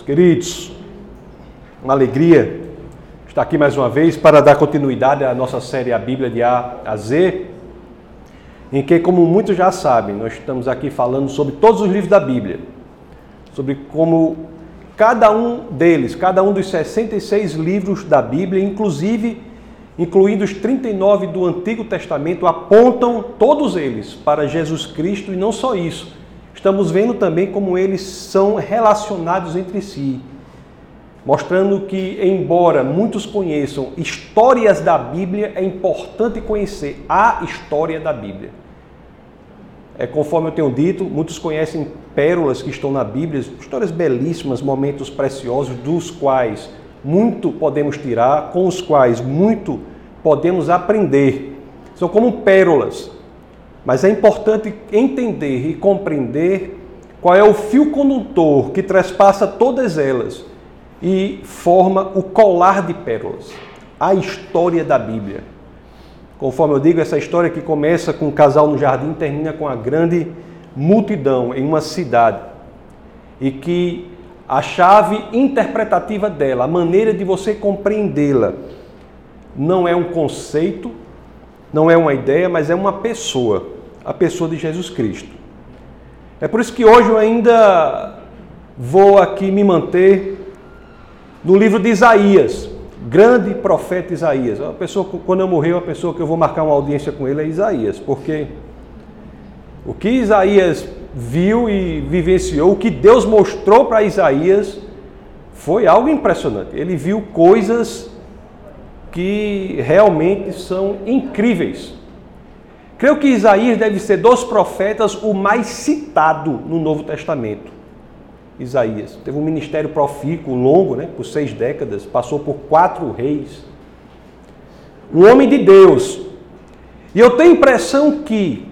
Meus queridos, uma alegria estar aqui mais uma vez para dar continuidade à nossa série A Bíblia de A a Z, em que, como muitos já sabem, nós estamos aqui falando sobre todos os livros da Bíblia, sobre como cada um deles, cada um dos 66 livros da Bíblia, inclusive incluindo os 39 do Antigo Testamento, apontam todos eles para Jesus Cristo e não só isso. Estamos vendo também como eles são relacionados entre si, mostrando que, embora muitos conheçam histórias da Bíblia, é importante conhecer a história da Bíblia. É, conforme eu tenho dito, muitos conhecem pérolas que estão na Bíblia, histórias belíssimas, momentos preciosos, dos quais muito podemos tirar, com os quais muito podemos aprender. São como pérolas. Mas é importante entender e compreender qual é o fio condutor que trespassa todas elas e forma o colar de pérolas, a história da Bíblia. Conforme eu digo, essa história que começa com um casal no jardim termina com a grande multidão em uma cidade e que a chave interpretativa dela, a maneira de você compreendê-la, não é um conceito, não é uma ideia, mas é uma pessoa, a pessoa de Jesus Cristo. É por isso que hoje eu ainda vou aqui me manter no livro de Isaías, grande profeta Isaías. A pessoa, quando eu morrer, a pessoa que eu vou marcar uma audiência com ele é Isaías, porque o que Isaías viu e vivenciou, o que Deus mostrou para Isaías, foi algo impressionante. Ele viu coisas que realmente são incríveis. Creio que Isaías deve ser dos profetas o mais citado no Novo Testamento. Isaías teve um ministério profícuo longo, né, por seis décadas, passou por quatro reis. Um homem de Deus. E eu tenho a impressão que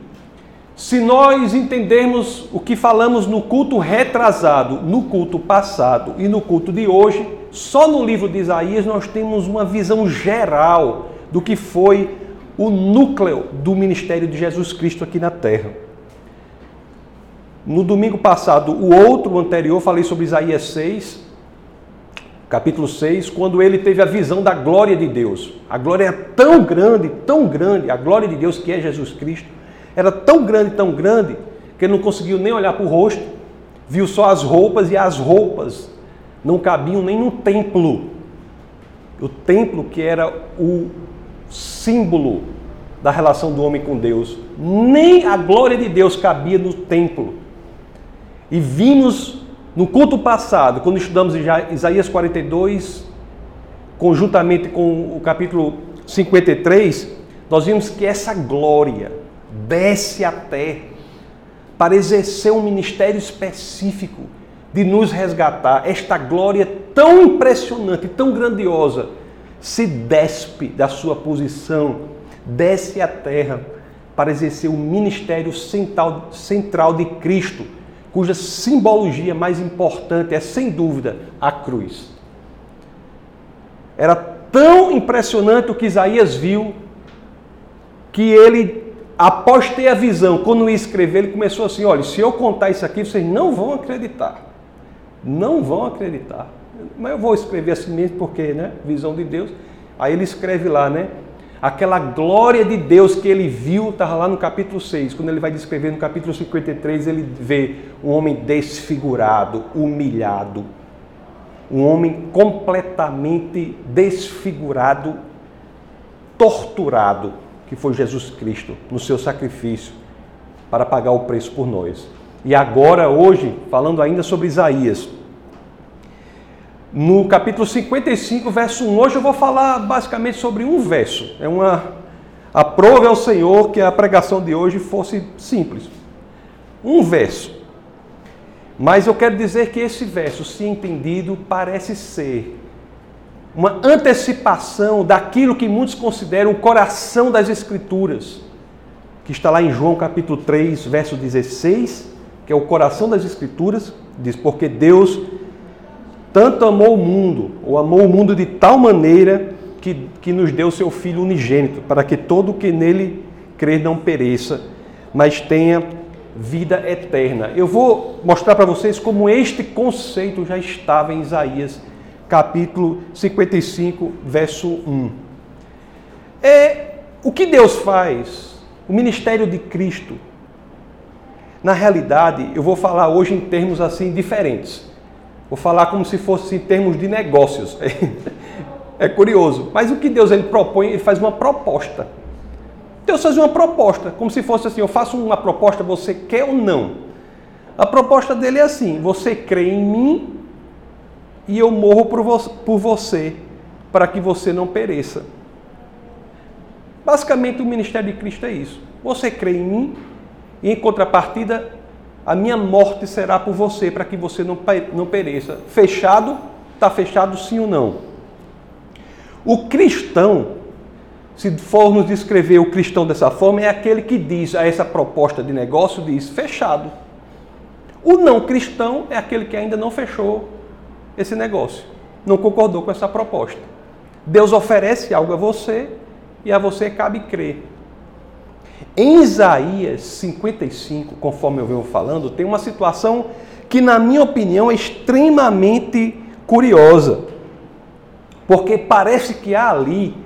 se nós entendermos o que falamos no culto retrasado, no culto passado e no culto de hoje, só no livro de Isaías nós temos uma visão geral do que foi o núcleo do ministério de Jesus Cristo aqui na terra. No domingo passado, o outro anterior, falei sobre Isaías 6, capítulo 6, quando ele teve a visão da glória de Deus. A glória é tão grande, tão grande, a glória de Deus que é Jesus Cristo, era tão grande, tão grande, que ele não conseguiu nem olhar para o rosto, viu só as roupas e as roupas não cabiam nem no templo. O templo que era o símbolo da relação do homem com Deus. Nem a glória de Deus cabia no templo. E vimos no culto passado, quando estudamos Isaías 42, conjuntamente com o capítulo 53, nós vimos que essa glória, desce à terra para exercer um ministério específico de nos resgatar. Esta glória tão impressionante, tão grandiosa, se despe da sua posição, desce à terra para exercer o ministério central, central de Cristo, cuja simbologia mais importante é, sem dúvida, a cruz. Era tão impressionante o que Isaías viu que ele após ter a visão, quando ia escrever, ele começou assim: olha, se eu contar isso aqui, vocês não vão acreditar. Não vão acreditar. Mas eu vou escrever assim mesmo, porque, né? Visão de Deus. Aí ele escreve lá, né? Aquela glória de Deus que ele viu, estava lá no capítulo 6. Quando ele vai descrever no capítulo 53, ele vê um homem desfigurado, humilhado. Um homem completamente desfigurado, torturado que foi Jesus Cristo no seu sacrifício para pagar o preço por nós. E agora, hoje, falando ainda sobre Isaías, no capítulo 55, verso 1, hoje eu vou falar basicamente sobre um verso. É uma aprove ao Senhor que a pregação de hoje fosse simples. Um verso. Mas eu quero dizer que esse verso, se entendido, parece ser uma antecipação daquilo que muitos consideram o coração das Escrituras, que está lá em João capítulo 3, verso 16, que é o coração das Escrituras, diz: Porque Deus tanto amou o mundo, ou amou o mundo de tal maneira que, que nos deu seu Filho unigênito, para que todo o que nele crer não pereça, mas tenha vida eterna. Eu vou mostrar para vocês como este conceito já estava em Isaías, capítulo 55, verso 1. É o que Deus faz, o ministério de Cristo. Na realidade, eu vou falar hoje em termos assim diferentes. Vou falar como se fosse em termos de negócios. É curioso, mas o que Deus ele propõe, ele faz uma proposta. Deus faz uma proposta, como se fosse assim: eu faço uma proposta, você quer ou não? A proposta dele é assim: você crê em mim e eu morro por você, para que você não pereça. Basicamente, o ministério de Cristo é isso. Você crê em mim e, em contrapartida, a minha morte será por você, para que você não pereça. Fechado? Está fechado sim ou não? O cristão se formos descrever o cristão dessa forma, é aquele que diz a essa proposta de negócio, diz fechado. O não cristão é aquele que ainda não fechou esse negócio, não concordou com essa proposta. Deus oferece algo a você e a você cabe crer. Em Isaías 55, conforme eu venho falando, tem uma situação que, na minha opinião, é extremamente curiosa. Porque parece que há ali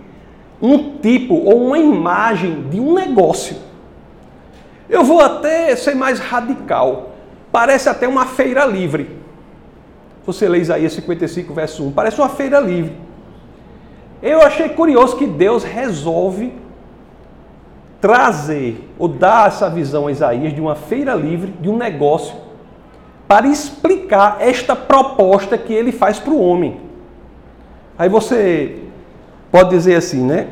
um tipo ou uma imagem de um negócio. Eu vou até ser mais radical. Parece até uma feira livre. Você lê Isaías 55, verso 1. Parece uma feira livre. Eu achei curioso que Deus resolve trazer ou dar essa visão a Isaías de uma feira livre, de um negócio, para explicar esta proposta que ele faz para o homem. Aí você pode dizer assim, né?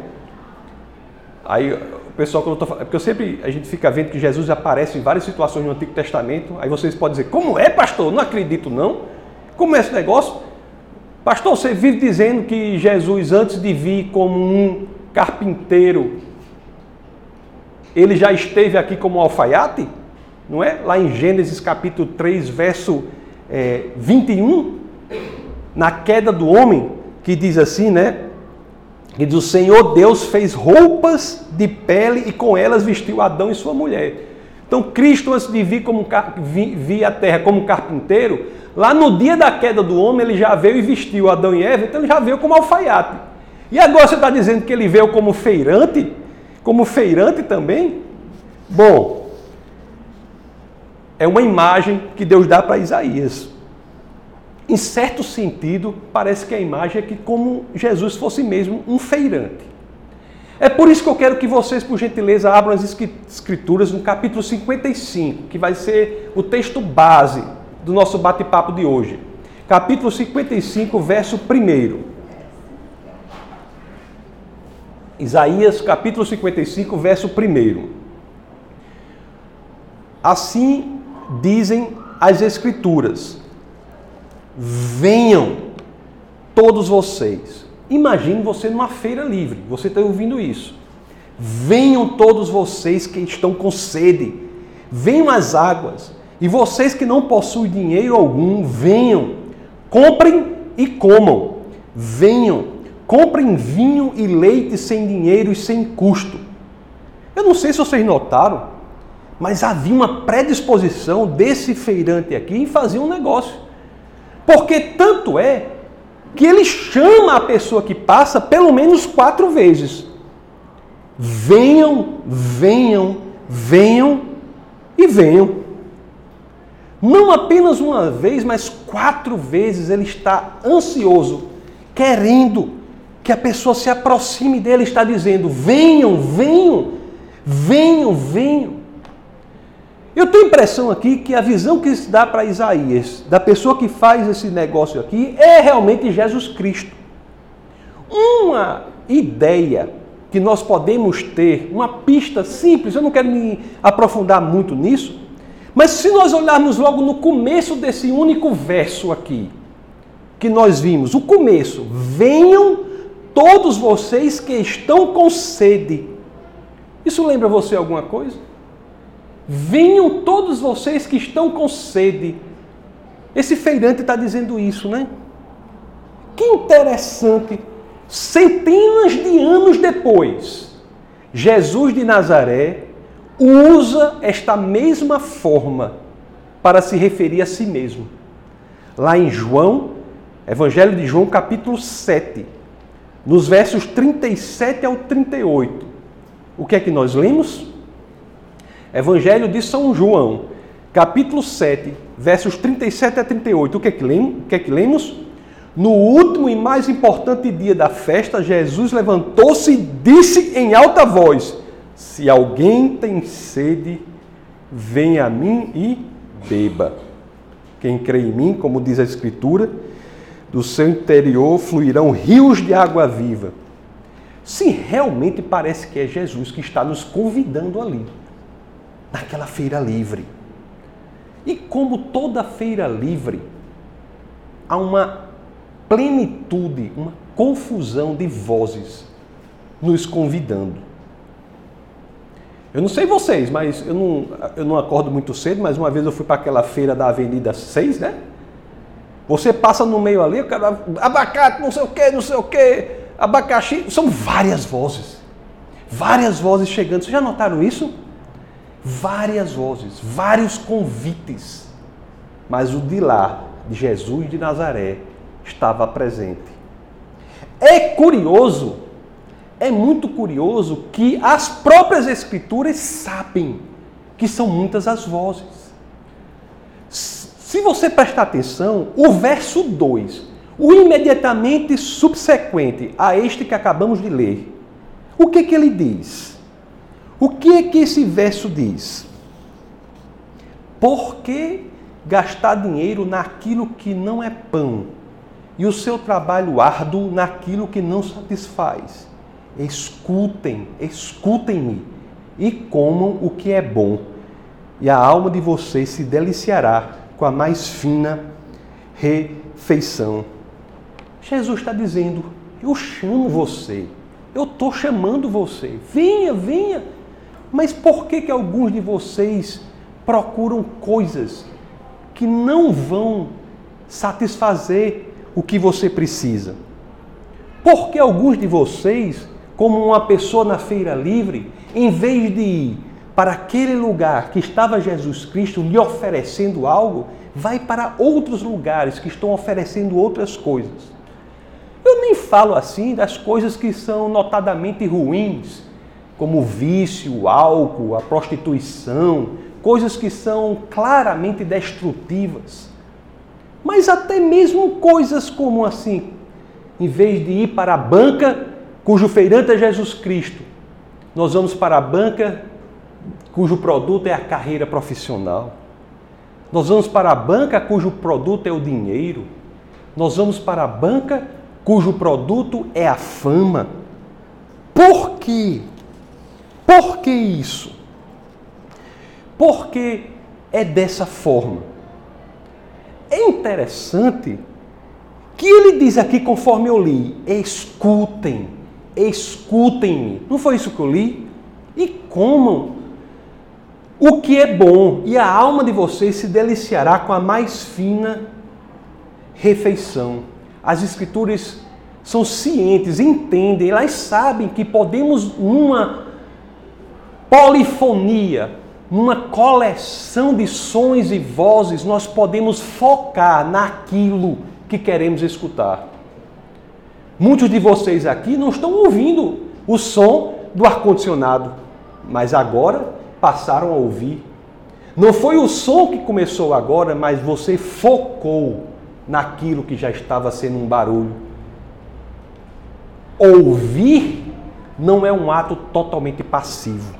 Aí o pessoal, quando eu tô falando, porque eu sempre, a gente fica vendo que Jesus aparece em várias situações no Antigo Testamento, aí vocês podem dizer, como é, pastor? Não acredito não. Como é esse negócio? Pastor, você vive dizendo que Jesus, antes de vir como um carpinteiro, ele já esteve aqui como alfaiate? Não é? Lá em Gênesis capítulo 3, verso é, 21, na queda do homem, que diz assim, né? Diz: O Senhor Deus fez roupas de pele e com elas vestiu Adão e sua mulher. Então, Cristo, antes de vir, como, vir à terra como carpinteiro, lá no dia da queda do homem, ele já veio e vestiu Adão e Eva, então ele já veio como alfaiate. E agora você está dizendo que ele veio como feirante? Como feirante também? Bom, é uma imagem que Deus dá para Isaías em certo sentido, parece que a imagem é que como Jesus fosse mesmo um feirante. É por isso que eu quero que vocês, por gentileza, abram as escrituras no capítulo 55, que vai ser o texto base do nosso bate-papo de hoje. Capítulo 55, verso 1. Isaías, capítulo 55, verso 1. Assim dizem as Escrituras: Venham todos vocês. Imagine você numa feira livre, você está ouvindo isso. Venham todos vocês que estão com sede, venham às águas. E vocês que não possuem dinheiro algum, venham, comprem e comam. Venham, comprem vinho e leite sem dinheiro e sem custo. Eu não sei se vocês notaram, mas havia uma predisposição desse feirante aqui em fazer um negócio. Porque tanto é que ele chama a pessoa que passa pelo menos quatro vezes. Venham, venham, venham e venham. Não apenas uma vez, mas quatro vezes ele está ansioso, querendo que a pessoa se aproxime dele, está dizendo: venham, venham, venham, venham. Eu tenho impressão aqui que a visão que se dá para Isaías, da pessoa que faz esse negócio aqui, é realmente Jesus Cristo. Uma ideia que nós podemos ter, uma pista simples, eu não quero me aprofundar muito nisso, mas se nós olharmos logo no começo desse único verso aqui, que nós vimos, o começo, venham todos vocês que estão com sede. Isso lembra você alguma coisa? Venham todos vocês que estão com sede. Esse feirante está dizendo isso, né? Que interessante. Centenas de anos depois, Jesus de Nazaré, usa esta mesma forma para se referir a si mesmo. Lá em João, Evangelho de João, capítulo 7, nos versos 37 ao 38. O que é que nós lemos? Evangelho de São João, capítulo 7, versos 37 a 38. O que é que lemos? O que é que lemos? No último e mais importante dia da festa, Jesus levantou-se e disse em alta voz: Se alguém tem sede, venha a mim e beba. Quem crê em mim, como diz a Escritura, do seu interior fluirão rios de água viva. Se realmente parece que é Jesus que está nos convidando ali, naquela feira livre. E como toda feira livre, há uma plenitude, uma confusão de vozes nos convidando. Eu não sei vocês, mas eu não, eu não acordo muito cedo, mas uma vez eu fui para aquela feira da Avenida 6, né? Você passa no meio ali, o cara, abacate, não sei o que, não sei o que, abacaxi, são várias vozes. Várias vozes chegando. Vocês já notaram isso? Várias vozes, vários convites. Mas o de lá, de Jesus de Nazaré, estava presente. É curioso, é muito curioso que as próprias Escrituras sabem que são muitas as vozes. Se você prestar atenção, o verso 2, o imediatamente subsequente a este que acabamos de ler, o que, que ele diz? O que é que esse verso diz? Por que gastar dinheiro naquilo que não é pão e o seu trabalho árduo naquilo que não satisfaz? Escutem, escutem-me e comam o que é bom, e a alma de vocês se deliciará com a mais fina refeição. Jesus está dizendo: Eu chamo você, eu estou chamando você, venha, venha. Mas por que, que alguns de vocês procuram coisas que não vão satisfazer o que você precisa? Porque alguns de vocês como uma pessoa na feira livre, em vez de ir para aquele lugar que estava Jesus Cristo lhe oferecendo algo, vai para outros lugares que estão oferecendo outras coisas. Eu nem falo assim das coisas que são notadamente ruins, como o vício, o álcool, a prostituição, coisas que são claramente destrutivas. Mas até mesmo coisas como assim, em vez de ir para a banca, cujo feirante é Jesus Cristo, nós vamos para a banca cujo produto é a carreira profissional. Nós vamos para a banca cujo produto é o dinheiro. Nós vamos para a banca cujo produto é a fama. Por quê? Por que isso? Porque é dessa forma. É interessante que ele diz aqui, conforme eu li: escutem escutem-me. Não foi isso que eu li? E comam o que é bom, e a alma de vocês se deliciará com a mais fina refeição. As Escrituras são cientes, entendem, elas sabem que podemos, numa polifonia, numa coleção de sons e vozes, nós podemos focar naquilo que queremos escutar. Muitos de vocês aqui não estão ouvindo o som do ar-condicionado, mas agora passaram a ouvir. Não foi o som que começou agora, mas você focou naquilo que já estava sendo um barulho. Ouvir não é um ato totalmente passivo.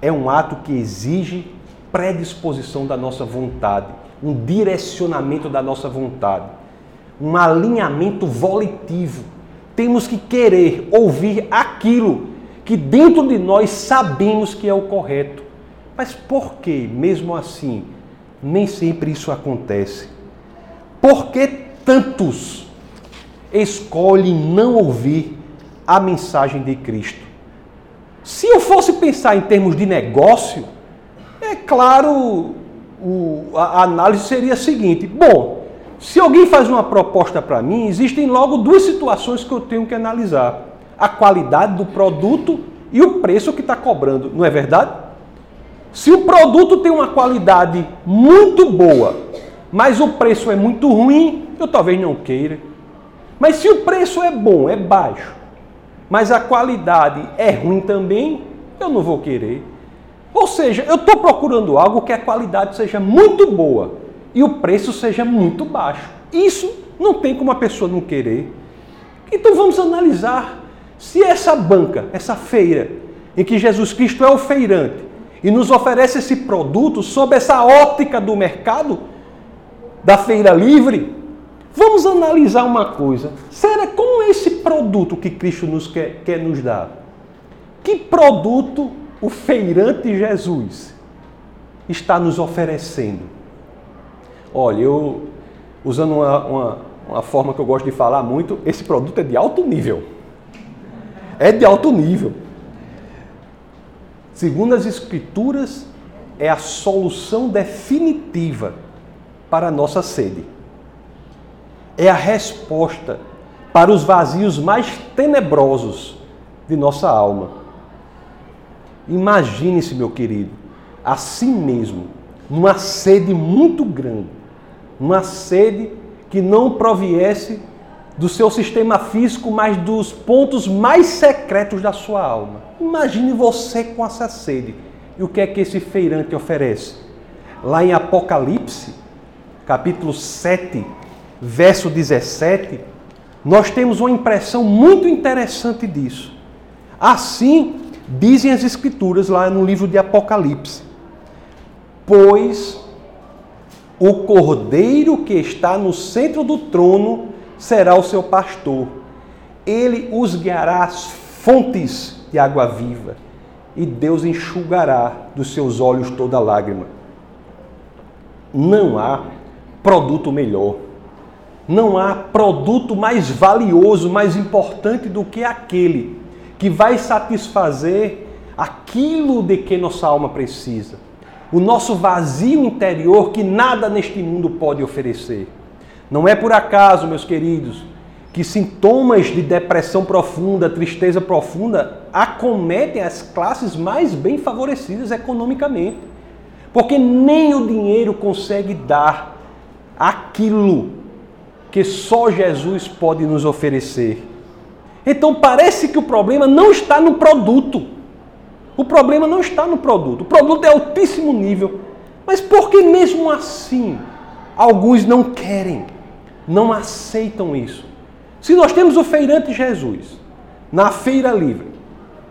É um ato que exige predisposição da nossa vontade, um direcionamento da nossa vontade um alinhamento volitivo. Temos que querer ouvir aquilo que dentro de nós sabemos que é o correto. Mas por que, mesmo assim, nem sempre isso acontece? Por que tantos escolhem não ouvir a mensagem de Cristo? Se eu fosse pensar em termos de negócio, é claro, o, a análise seria a seguinte: bom, se alguém faz uma proposta para mim, existem logo duas situações que eu tenho que analisar: a qualidade do produto e o preço que está cobrando, não é verdade? Se o produto tem uma qualidade muito boa, mas o preço é muito ruim, eu talvez não queira. Mas se o preço é bom, é baixo, mas a qualidade é ruim também, eu não vou querer. Ou seja, eu estou procurando algo que a qualidade seja muito boa e o preço seja muito baixo. Isso não tem como a pessoa não querer. Então vamos analisar se essa banca, essa feira, em que Jesus Cristo é o feirante e nos oferece esse produto sob essa ótica do mercado, da feira livre, vamos analisar uma coisa. Será como esse produto que Cristo nos quer, quer nos dar? Que produto o feirante Jesus está nos oferecendo? Olha, eu, usando uma, uma, uma forma que eu gosto de falar muito, esse produto é de alto nível. É de alto nível. Segundo as Escrituras, é a solução definitiva para a nossa sede. É a resposta para os vazios mais tenebrosos de nossa alma. Imagine-se, meu querido, assim mesmo, numa sede muito grande, uma sede que não proviesse do seu sistema físico, mas dos pontos mais secretos da sua alma. Imagine você com essa sede. E o que é que esse feirante oferece? Lá em Apocalipse, capítulo 7, verso 17, nós temos uma impressão muito interessante disso. Assim, dizem as Escrituras lá no livro de Apocalipse: Pois o cordeiro que está no centro do trono será o seu pastor. Ele os guiará às fontes de água viva, e Deus enxugará dos seus olhos toda lágrima. Não há produto melhor. Não há produto mais valioso, mais importante do que aquele que vai satisfazer aquilo de que nossa alma precisa o nosso vazio interior que nada neste mundo pode oferecer. Não é por acaso, meus queridos, que sintomas de depressão profunda, tristeza profunda acometem as classes mais bem favorecidas economicamente. Porque nem o dinheiro consegue dar aquilo que só Jesus pode nos oferecer. Então parece que o problema não está no produto. O problema não está no produto. O produto é altíssimo nível. Mas por que mesmo assim alguns não querem, não aceitam isso? Se nós temos o feirante Jesus na feira livre,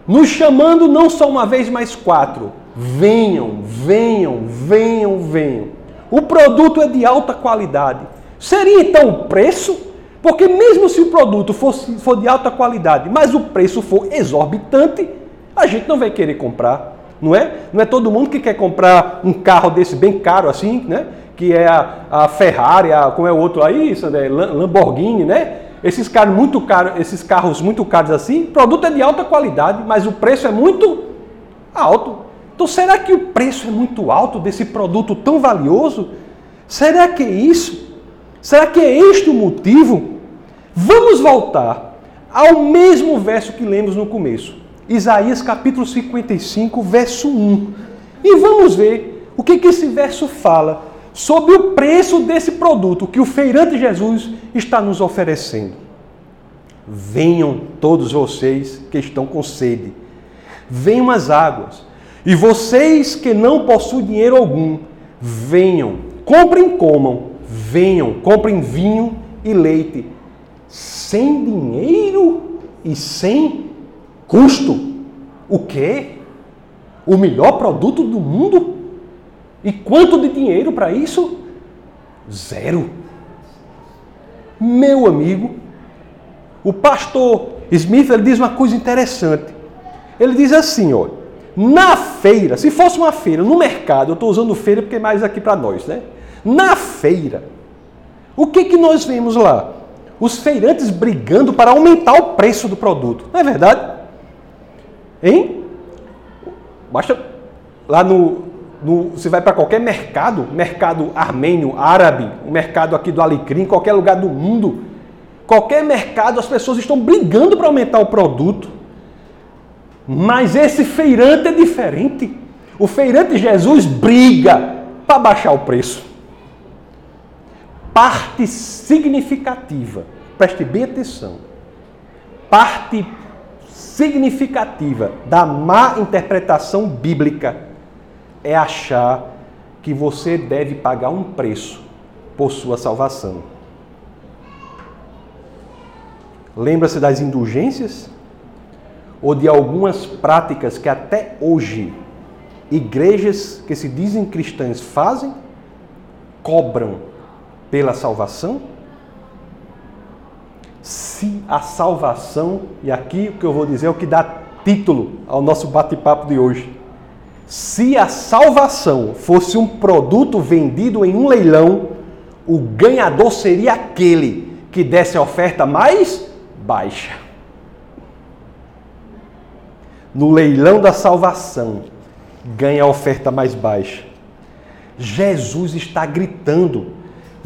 nos chamando não só uma vez, mas quatro. Venham, venham, venham, venham. O produto é de alta qualidade. Seria então o preço? Porque mesmo se o produto fosse, for de alta qualidade, mas o preço for exorbitante, a gente não vai querer comprar, não é? Não é todo mundo que quer comprar um carro desse bem caro assim, né? Que é a, a Ferrari, a, como é o outro aí, Sandé, Lamborghini, né? Esses carros muito caros, esses carros muito caros assim, o produto é de alta qualidade, mas o preço é muito alto. Então será que o preço é muito alto desse produto tão valioso? Será que é isso? Será que é este o motivo? Vamos voltar ao mesmo verso que lemos no começo. Isaías capítulo 55, verso 1. E vamos ver o que, esse verso fala sobre o preço desse produto que o feirante Jesus está nos oferecendo. Venham todos vocês que estão com sede, venham as águas, e vocês que não possuem dinheiro algum, venham, comprem comam, venham, comprem vinho e leite, sem dinheiro e sem Custo? O quê? O melhor produto do mundo? E quanto de dinheiro para isso? Zero. Meu amigo, o pastor Smith ele diz uma coisa interessante. Ele diz assim, ó, na feira, se fosse uma feira, no mercado, eu estou usando feira porque é mais aqui para nós, né? Na feira, o que que nós vemos lá? Os feirantes brigando para aumentar o preço do produto, não é verdade? Hein? Basta lá no, no você vai para qualquer mercado, mercado armênio, árabe, o mercado aqui do Alecrim, qualquer lugar do mundo, qualquer mercado as pessoas estão brigando para aumentar o produto. Mas esse feirante é diferente. O feirante Jesus briga para baixar o preço. Parte significativa, preste bem atenção. Parte significativa da má interpretação bíblica é achar que você deve pagar um preço por sua salvação. Lembra-se das indulgências? Ou de algumas práticas que até hoje igrejas que se dizem cristãs fazem? Cobram pela salvação? Se a salvação, e aqui o que eu vou dizer é o que dá título ao nosso bate-papo de hoje. Se a salvação fosse um produto vendido em um leilão, o ganhador seria aquele que desse a oferta mais baixa. No leilão da salvação, ganha a oferta mais baixa. Jesus está gritando: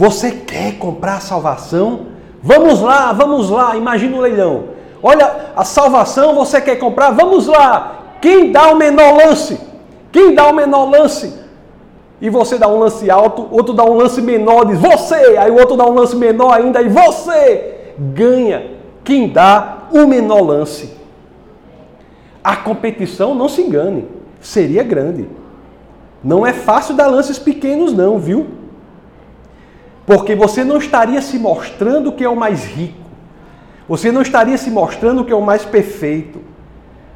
Você quer comprar a salvação? Vamos lá, vamos lá. Imagina o leilão. Olha, a salvação você quer comprar? Vamos lá. Quem dá o menor lance? Quem dá o menor lance? E você dá um lance alto, outro dá um lance menor, diz você. Aí o outro dá um lance menor ainda, e você ganha. Quem dá o menor lance. A competição, não se engane, seria grande. Não é fácil dar lances pequenos, não, viu? Porque você não estaria se mostrando que é o mais rico. Você não estaria se mostrando que é o mais perfeito.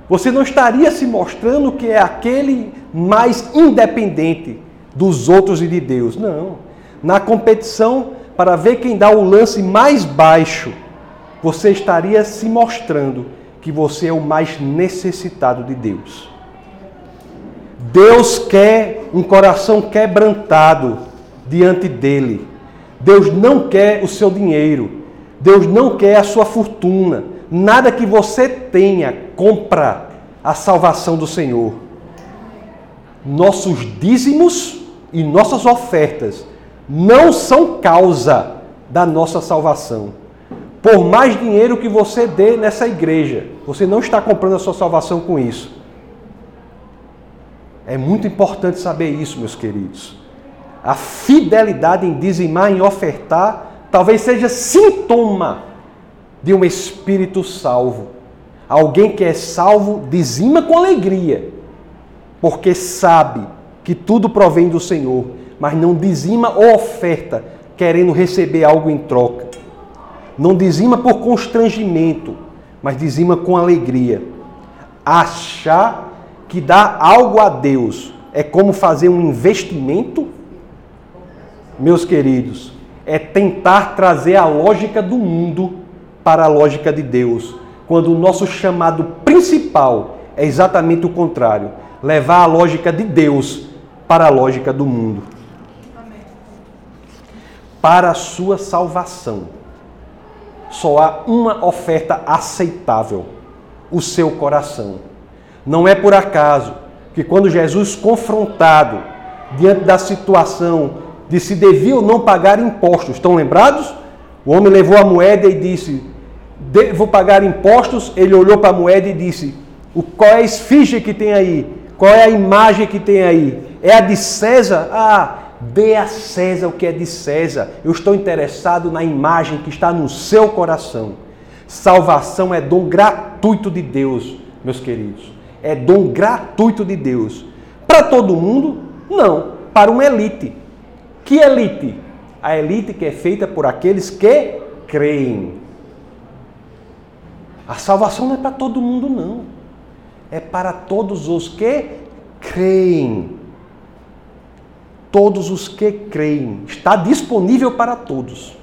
Você não estaria se mostrando que é aquele mais independente dos outros e de Deus. Não. Na competição, para ver quem dá o lance mais baixo, você estaria se mostrando que você é o mais necessitado de Deus. Deus quer um coração quebrantado diante dele. Deus não quer o seu dinheiro. Deus não quer a sua fortuna. Nada que você tenha compra a salvação do Senhor. Nossos dízimos e nossas ofertas não são causa da nossa salvação. Por mais dinheiro que você dê nessa igreja, você não está comprando a sua salvação com isso. É muito importante saber isso, meus queridos. A fidelidade em dizimar, em ofertar, talvez seja sintoma de um espírito salvo. Alguém que é salvo dizima com alegria, porque sabe que tudo provém do Senhor, mas não dizima ou oferta querendo receber algo em troca. Não dizima por constrangimento, mas dizima com alegria. Achar que dar algo a Deus é como fazer um investimento meus queridos, é tentar trazer a lógica do mundo para a lógica de Deus, quando o nosso chamado principal é exatamente o contrário levar a lógica de Deus para a lógica do mundo. Para a sua salvação, só há uma oferta aceitável: o seu coração. Não é por acaso que, quando Jesus confrontado diante da situação de se devia ou não pagar impostos. Estão lembrados? O homem levou a moeda e disse: Vou pagar impostos. Ele olhou para a moeda e disse: Qual é a esfinge que tem aí? Qual é a imagem que tem aí? É a de César? Ah, dê a César o que é de César. Eu estou interessado na imagem que está no seu coração. Salvação é dom gratuito de Deus, meus queridos. É dom gratuito de Deus. Para todo mundo? Não. Para uma elite. Que elite? A elite que é feita por aqueles que creem. A salvação não é para todo mundo, não. É para todos os que creem. Todos os que creem. Está disponível para todos.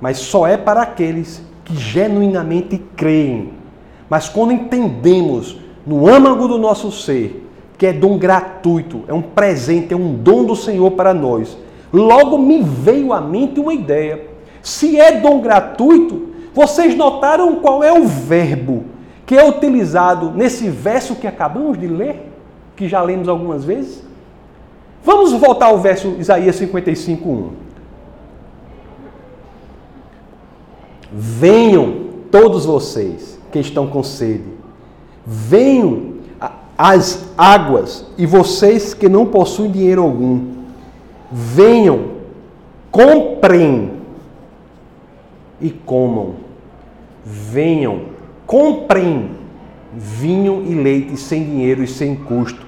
Mas só é para aqueles que genuinamente creem. Mas quando entendemos no âmago do nosso ser que é dom gratuito, é um presente, é um dom do Senhor para nós. Logo me veio à mente uma ideia. Se é dom gratuito, vocês notaram qual é o verbo que é utilizado nesse verso que acabamos de ler, que já lemos algumas vezes? Vamos voltar ao verso Isaías 55:1. Venham todos vocês que estão com sede Venham as águas, e vocês que não possuem dinheiro algum, venham, comprem e comam. Venham, comprem vinho e leite sem dinheiro e sem custo.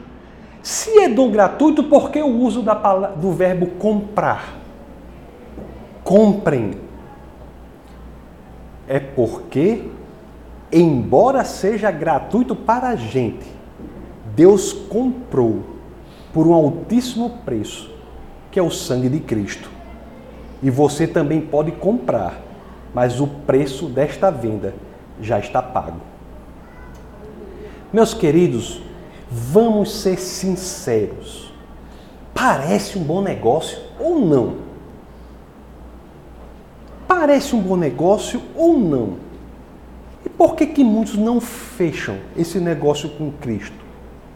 Se é dom gratuito, por que o uso da palavra, do verbo comprar? Comprem. É porque, embora seja gratuito para a gente, Deus comprou por um altíssimo preço, que é o sangue de Cristo. E você também pode comprar, mas o preço desta venda já está pago. Meus queridos, vamos ser sinceros. Parece um bom negócio ou não? Parece um bom negócio ou não? E por que, que muitos não fecham esse negócio com Cristo?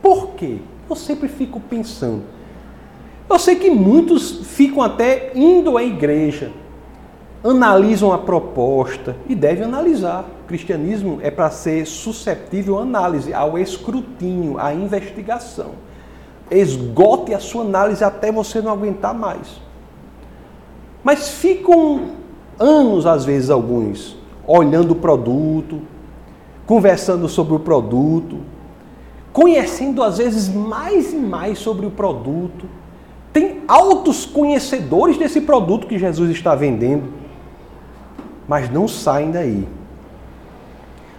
Por quê? Eu sempre fico pensando. Eu sei que muitos ficam até indo à igreja, analisam a proposta e devem analisar. O cristianismo é para ser susceptível à análise, ao escrutínio, à investigação. Esgote a sua análise até você não aguentar mais. Mas ficam anos, às vezes, alguns, olhando o produto, conversando sobre o produto, conhecendo às vezes mais e mais sobre o produto. Tem altos conhecedores desse produto que Jesus está vendendo, mas não saem daí.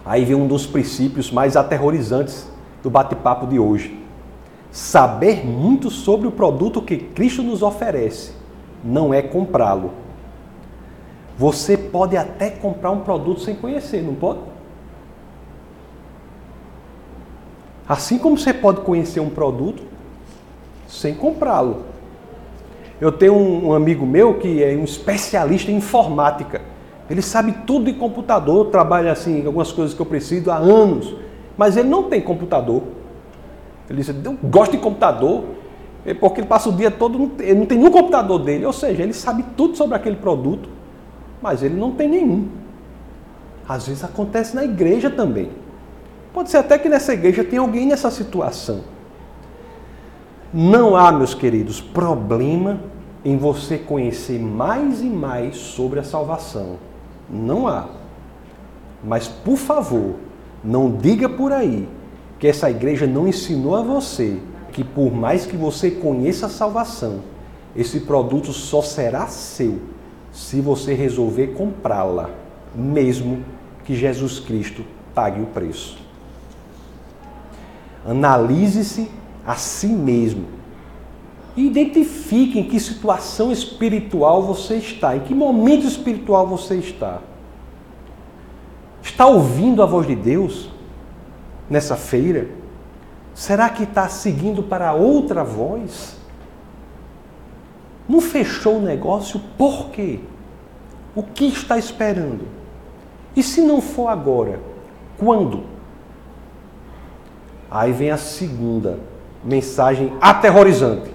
Aí vem um dos princípios mais aterrorizantes do bate-papo de hoje. Saber muito sobre o produto que Cristo nos oferece não é comprá-lo. Você pode até comprar um produto sem conhecer, não pode? Assim como você pode conhecer um produto sem comprá-lo. Eu tenho um, amigo meu que é um especialista em informática. Ele sabe tudo de computador, trabalha assim, algumas coisas que eu preciso há anos, mas ele não tem computador. Ele disse, eu gosto de computador, é porque ele passa o dia todo, ele não tem nenhum computador dele, ou seja, ele sabe tudo sobre aquele produto, mas ele não tem nenhum. Às vezes acontece na igreja também. Pode ser até que nessa igreja tenha alguém nessa situação. Não há, meus queridos, problema em você conhecer mais e mais sobre a salvação. Não há. Mas, por favor, não diga por aí que essa igreja não ensinou a você que, por mais que você conheça a salvação, esse produto só será seu se você resolver comprá-la, mesmo que Jesus Cristo pague o preço. Analise-se a si mesmo. E identifique em que situação espiritual você está, em que momento espiritual você está. Está ouvindo a voz de Deus nessa feira? Será que está seguindo para outra voz? Não fechou o negócio por quê? O que está esperando? E se não for agora, quando? Aí vem a segunda mensagem aterrorizante.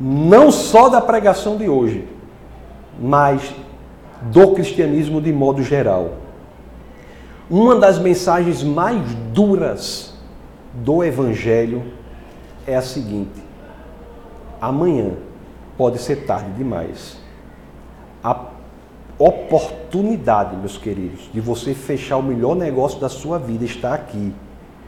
Não só da pregação de hoje, mas do cristianismo de modo geral. Uma das mensagens mais duras do Evangelho é a seguinte: amanhã pode ser tarde demais. A oportunidade, meus queridos, de você fechar o melhor negócio da sua vida está aqui